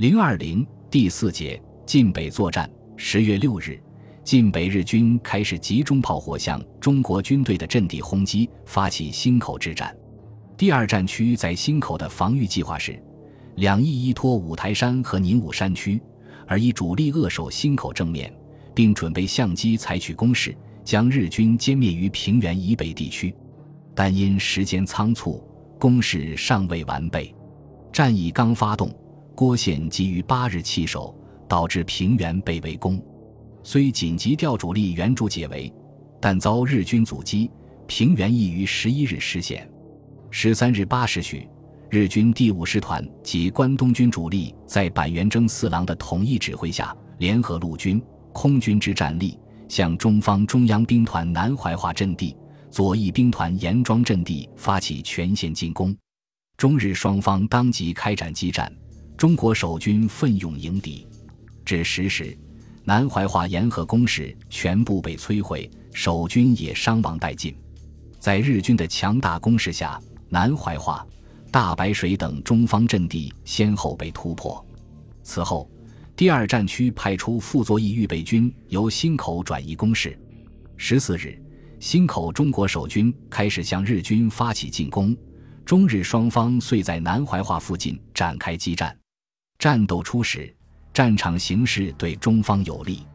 零二零第四节晋北作战。十月六日，晋北日军开始集中炮火向中国军队的阵地轰击，发起忻口之战。第二战区在忻口的防御计划是：两翼依托五台山和宁武山区，而以主力扼守忻口正面，并准备相机采取攻势，将日军歼灭于平原以北地区。但因时间仓促，攻势尚未完备，战役刚发动，郭宪急于八日弃守。导致平原被围攻，虽紧急调主力援助解围，但遭日军阻击，平原亦于十一日失陷。十三日八时许，日军第五师团及关东军主力在板垣征四郎的统一指挥下，联合陆军、空军之战力，向中方中央兵团南怀化阵地、左翼兵团严庄阵地发起全线进攻。中日双方当即开展激战，中国守军奋勇迎敌。至十时，南怀化沿河工事全部被摧毁，守军也伤亡殆尽。在日军的强大攻势下，南怀化、大白水等中方阵地先后被突破。此后，第二战区派出傅作义预备军由忻口转移攻势。十四日，忻口中国守军开始向日军发起进攻，中日双方遂在南怀化附近展开激战。战斗初始。战场形势对中方有利，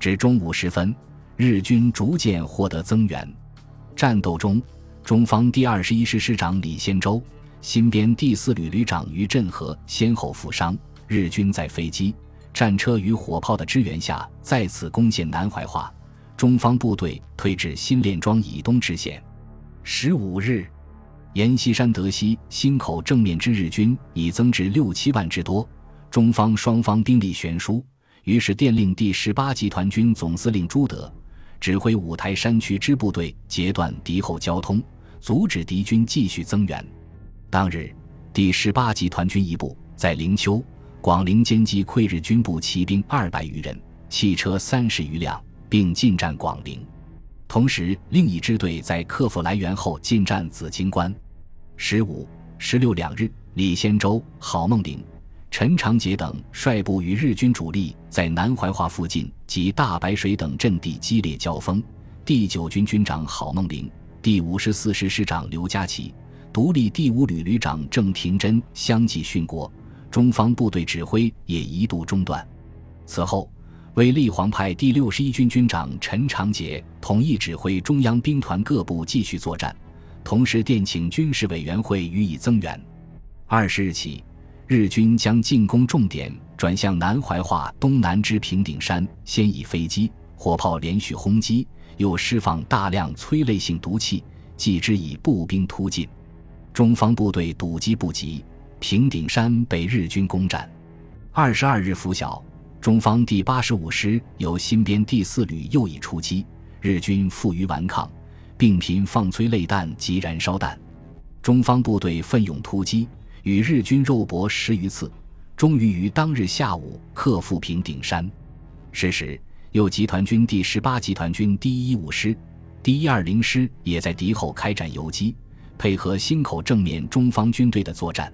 至中午时分，日军逐渐获得增援。战斗中，中方第二十一师师长李先洲、新编第四旅旅长于振和先后负伤。日军在飞机、战车与火炮的支援下，再次攻陷南怀化，中方部队退至新练庄以东支线。十五日，阎锡山得悉忻口正面之日军已增至六七万之多。中方双方兵力悬殊，于是电令第十八集团军总司令朱德指挥五台山区支部队截断敌后交通，阻止敌军继续增援。当日，第十八集团军一部在灵丘、广陵歼击溃日军部骑兵二百余人，汽车三十余辆，并进占广陵。同时，另一支队在克服来源后进占紫荆关。十五、十六两日，李先洲、郝梦龄。陈长捷等率部与日军主力在南怀化附近及大白水等阵地激烈交锋。第九军军长郝梦龄、第五十四师师长刘家奇、独立第五旅旅长郑廷珍相继殉国，中方部队指挥也一度中断。此后，为立煌派第六十一军军长陈长捷统一指挥中央兵团各部继续作战，同时电请军事委员会予以增援。二十日起。日军将进攻重点转向南怀化东南之平顶山，先以飞机、火炮连续轰击，又释放大量催泪性毒气，继之以步兵突进。中方部队堵击不及，平顶山被日军攻占。二十二日拂晓，中方第八十五师由新编第四旅又已出击，日军负隅顽抗，并频放催泪弹及燃烧弹，中方部队奋勇突击。与日军肉搏十余次，终于于当日下午克复平顶山。是时，右集团军第十八集团军第一五师、第一二零师也在敌后开展游击，配合忻口正面中方军队的作战。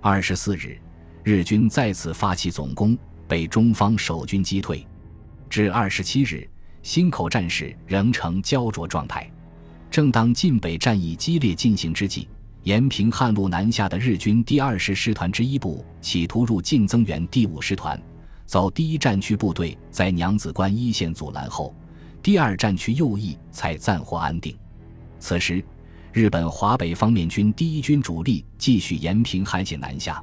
二十四日，日军再次发起总攻，被中方守军击退。至二十七日，忻口战事仍呈焦灼状态。正当晋北战役激烈进行之际。延平汉路南下的日军第二十师团之一部企图入晋增援第五师团，遭第一战区部队在娘子关一线阻拦后，第二战区右翼才暂获安定。此时，日本华北方面军第一军主力继续延平汉线南下，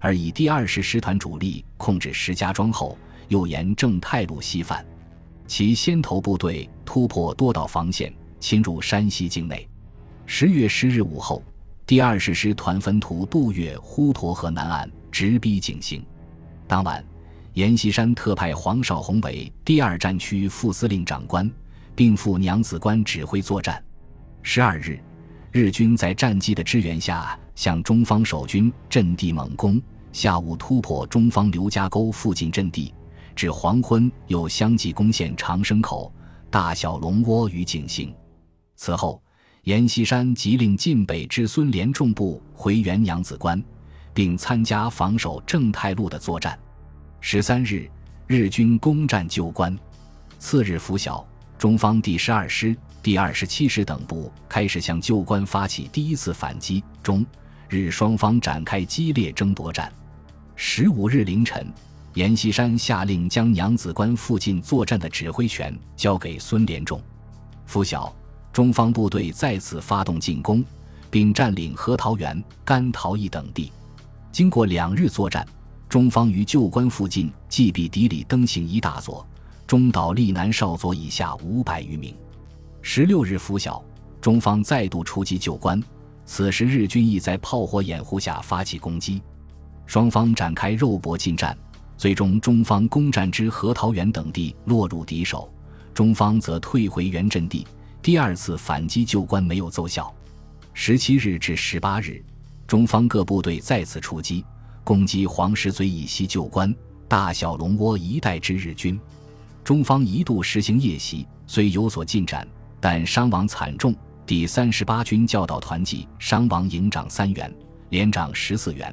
而以第二十师团主力控制石家庄后，又沿正太路西返，其先头部队突破多道防线，侵入山西境内。十月十日午后。第二十师团分图渡越滹沱河南岸，直逼井陉。当晚，阎锡山特派黄绍竑为第二战区副司令长官，并赴娘子关指挥作战。十二日，日军在战机的支援下，向中方守军阵地猛攻。下午突破中方刘家沟附近阵地，至黄昏又相继攻陷长生口、大小龙窝与井陉。此后。阎锡山即令晋北之孙连仲部回援娘子关，并参加防守正太路的作战。十三日，日军攻占旧关。次日拂晓，中方第十二师、第二十七师等部开始向旧关发起第一次反击。中日双方展开激烈争夺战。十五日凌晨，阎锡山下令将娘子关附近作战的指挥权交给孙连仲。拂晓，中方部队再次发动进攻，并占领核桃园、甘桃驿等地。经过两日作战，中方于旧关附近击毙敌里登行一大佐，中岛立南少佐以下五百余名。十六日拂晓，中方再度出击旧关，此时日军亦在炮火掩护下发起攻击，双方展开肉搏近战，最终中方攻占之核桃园等地落入敌手，中方则退回原阵地。第二次反击旧关没有奏效。十七日至十八日。中方各部队再次出击，攻击黄石嘴以西旧关、大小龙窝一带之日军。中方一度实行夜袭，虽有所进展，但伤亡惨重。第三十八军教导团级伤亡营长三员，连长十四员，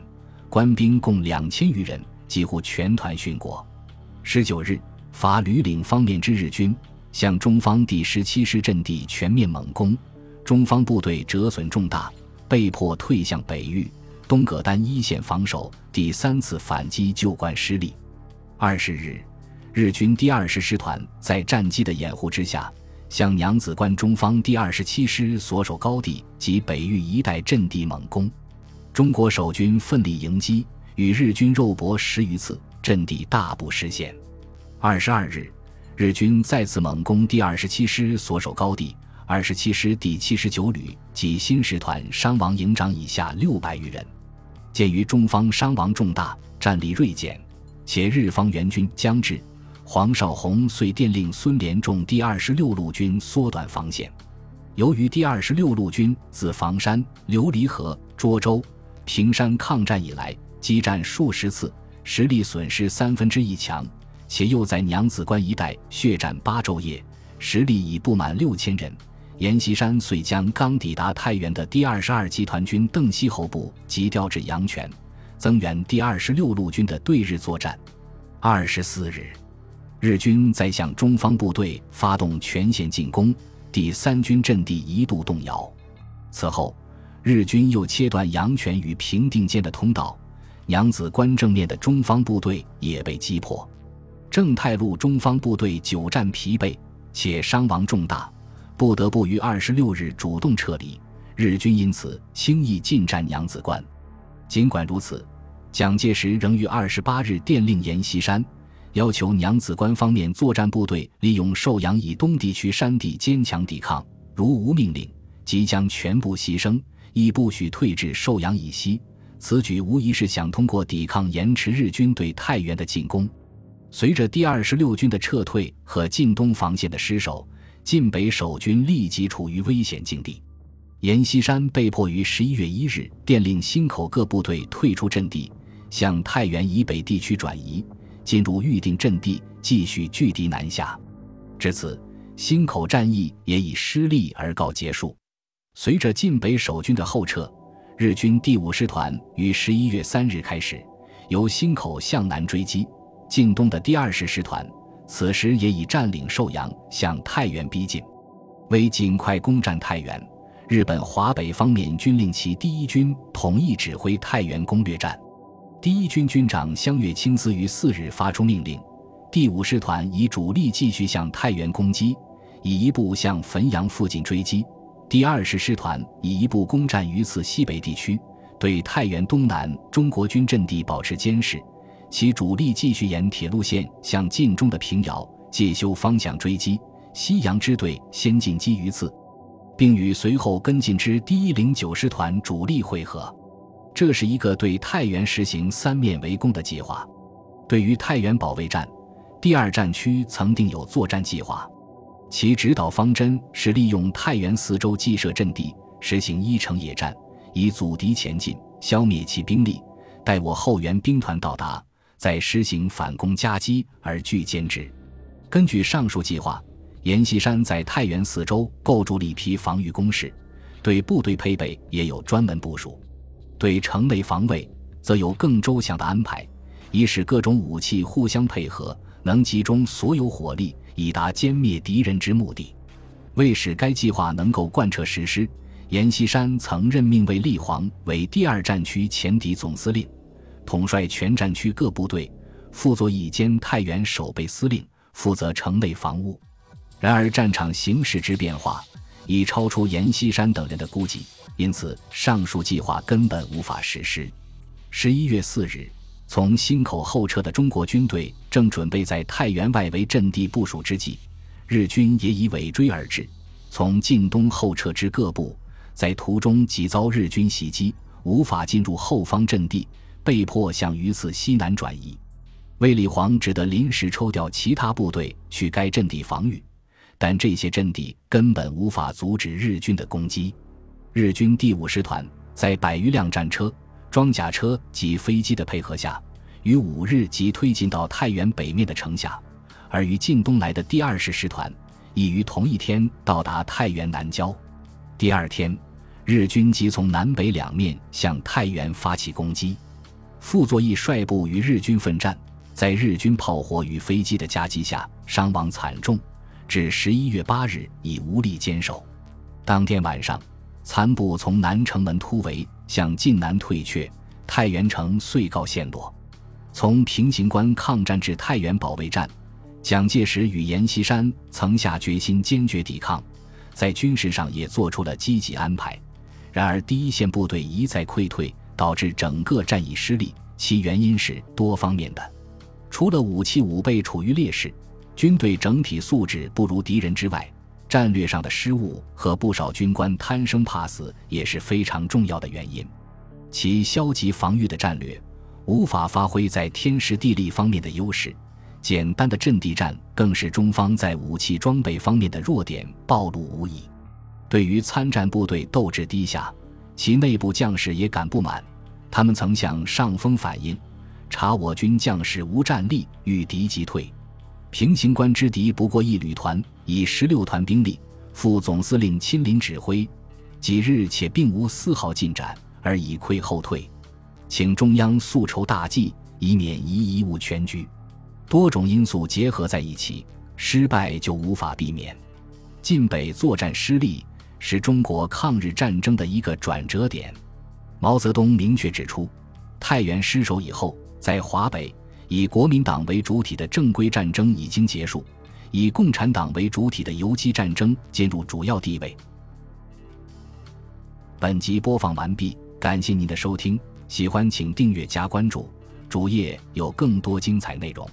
官兵共两千余人，几乎全团殉国。十九日，法吕岭方面之日军向中方第十七师阵地全面猛攻，中方部队折损重大。被迫退向北域东葛丹一线防守，第三次反击旧关失利。二十日，日军第二十师团在战机的掩护之下，向娘子关中方第二十七师所守高地及北域一带阵地猛攻，中国守军奋力迎击，与日军肉搏十余次，阵地大部失陷。二十二日，日军再次猛攻第二十七师所守高地。二十七师第七十九旅及新师团伤亡营长以下六百余人。鉴于中方伤亡重大，战力锐减，且日方援军将至，黄绍竑遂电令孙连仲第二十六路军缩短防线。由于第二十六路军自房山、琉璃河、涿州、平山抗战以来，激战数十次，实力损失三分之一强，且又在娘子关一带血战八昼夜，实力已不满六千人。阎锡山遂将刚抵达太原的第二十二集团军邓锡侯部急调至阳泉，增援第二十六路军的对日作战。二十四日，日军在向中方部队发动全线进攻，第三军阵地一度动摇。此后，日军又切断阳泉与平定间的通道，娘子关正面的中方部队也被击破。正太路中方部队久战疲惫，且伤亡重大。不得不于二十六日主动撤离，日军因此轻易进占娘子关。尽管如此，蒋介石仍于二十八日电令阎锡山，要求娘子关方面作战部队利用寿阳以东地区山地坚强抵抗，如无命令，即将全部牺牲，亦不许退至寿阳以西。此举无疑是想通过抵抗延迟日军对太原的进攻。随着第二十六军的撤退和晋东防线的失守。晋北守军立即处于危险境地，阎锡山被迫于十一月一日电令忻口各部队退出阵地，向太原以北地区转移，进入预定阵地，继续拒敌南下。至此，忻口战役也以失利而告结束。随着晋北守军的后撤，日军第五师团于十一月三日开始由忻口向南追击晋东的第二十师团。此时也已占领寿阳，向太原逼近。为尽快攻占太原，日本华北方面军令其第一军统一指挥太原攻略战。第一军军长香月清司于四日发出命令：第五师团以主力继续向太原攻击，以一部向汾阳附近追击；第二十师团以一部攻占榆次西北地区，对太原东南中国军阵地保持监视。其主力继续沿铁路线向晋中的平遥、介休方向追击，西洋支队先进击榆次，并与随后跟进之第一零九师团主力会合。这是一个对太原实行三面围攻的计划。对于太原保卫战，第二战区曾定有作战计划，其指导方针是利用太原四周既设阵地，实行一城野战，以阻敌前进，消灭其兵力，待我后援兵团到达。在施行反攻夹击而拒歼之。根据上述计划，阎锡山在太原四周构筑了一批防御工事，对部队配备也有专门部署。对城内防卫，则有更周详的安排，以使各种武器互相配合，能集中所有火力，以达歼灭敌人之目的。为使该计划能够贯彻实施，阎锡山曾任命卫立煌为第二战区前敌总司令，统帅全战区各部队，傅作义兼太原守备司令，负责城内防务。然而战场形势之变化已超出阎锡山等人的估计，因此上述计划根本无法实施。十一月四日，从忻口后撤的中国军队正准备在太原外围阵地部署之际。日军也已尾追而至，从晋东后撤至各部，在途中即遭日军袭击，无法进入后方阵地，被迫向榆次西南转移。卫立煌只得临时抽调其他部队去该阵地防御，但这些阵地根本无法阻止日军的攻击。日军第五师团在百余辆战车、装甲车及飞机的配合下，于五日即推进到太原北面的城下。而于晋东来的第二师师团，已于同一天到达太原南郊。第二天，日军即从南北两面向太原发起攻击。傅作义率部与日军奋战，在日军炮火与飞机的夹击下，伤亡惨重，至十一月八日已无力坚守。当天晚上，残部从南城门突围，向晋南退却，太原城遂告陷落。从平型关抗战至太原保卫战。蒋介石与阎锡山曾下决心坚决抵抗，在军事上也做出了积极安排。然而，第一线部队一再溃退，导致整个战役失利。其原因是多方面的，除了武器武备处于劣势，军队整体素质不如敌人之外，战略上的失误和不少军官贪生怕死也是非常重要的原因。其消极防御的战略，无法发挥在天时地利方面的优势。简单的阵地战更是中方在武器装备方面的弱点暴露无遗。对于参战部队斗志低下，其内部将士也感不满。他们曾向上峰反映，查我军将士无战力，遇敌即退。平型关之敌不过一旅团，以十六团兵力，副总司令亲临指挥，几日且并无丝毫进展，而已溃后退。请中央速筹大计，以免一贻误全局。多种因素结合在一起，失败就无法避免。晋北作战失利是中国抗日战争的一个转折点。毛泽东明确指出，太原失守以后，在华北以国民党为主体的正规战争已经结束，以共产党为主体的游击战争进入主要地位。本集播放完毕，感谢您的收听，喜欢请订阅加关注，主页有更多精彩内容。